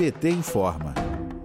PT informa.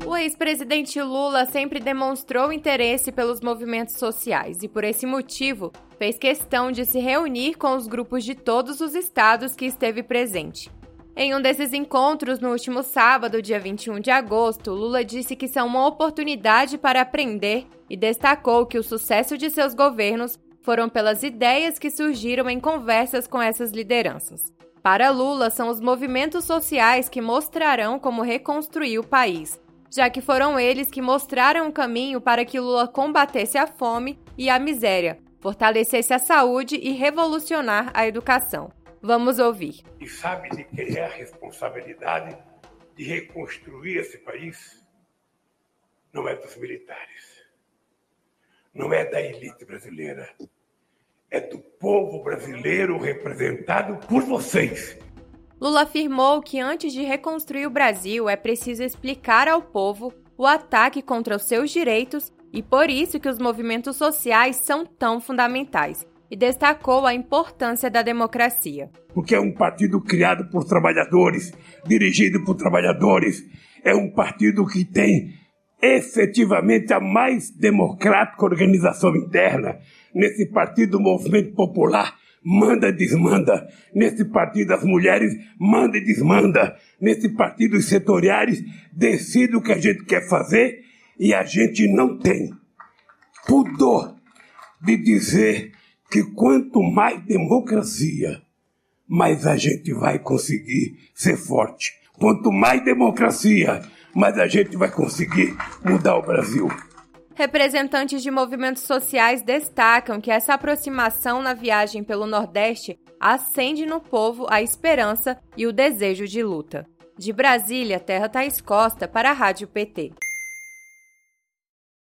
O ex-presidente Lula sempre demonstrou interesse pelos movimentos sociais e, por esse motivo, fez questão de se reunir com os grupos de todos os estados que esteve presente. Em um desses encontros, no último sábado, dia 21 de agosto, Lula disse que são uma oportunidade para aprender e destacou que o sucesso de seus governos foram pelas ideias que surgiram em conversas com essas lideranças. Para Lula, são os movimentos sociais que mostrarão como reconstruir o país, já que foram eles que mostraram o caminho para que Lula combatesse a fome e a miséria, fortalecesse a saúde e revolucionar a educação. Vamos ouvir. E sabe de quem é a responsabilidade de reconstruir esse país? Não é dos militares. Não é da elite brasileira. É do povo brasileiro representado por vocês. Lula afirmou que antes de reconstruir o Brasil é preciso explicar ao povo o ataque contra os seus direitos e por isso que os movimentos sociais são tão fundamentais e destacou a importância da democracia. Porque é um partido criado por trabalhadores, dirigido por trabalhadores, é um partido que tem efetivamente a mais democrática organização interna. Nesse partido, o movimento popular manda e desmanda. Nesse partido, as mulheres manda e desmanda. Nesse partido, os setoriais decidem o que a gente quer fazer e a gente não tem pudor de dizer que quanto mais democracia, mais a gente vai conseguir ser forte. Quanto mais democracia, mais a gente vai conseguir mudar o Brasil. Representantes de movimentos sociais destacam que essa aproximação na viagem pelo Nordeste acende no povo a esperança e o desejo de luta. De Brasília, Terra Thaís Costa para a Rádio PT.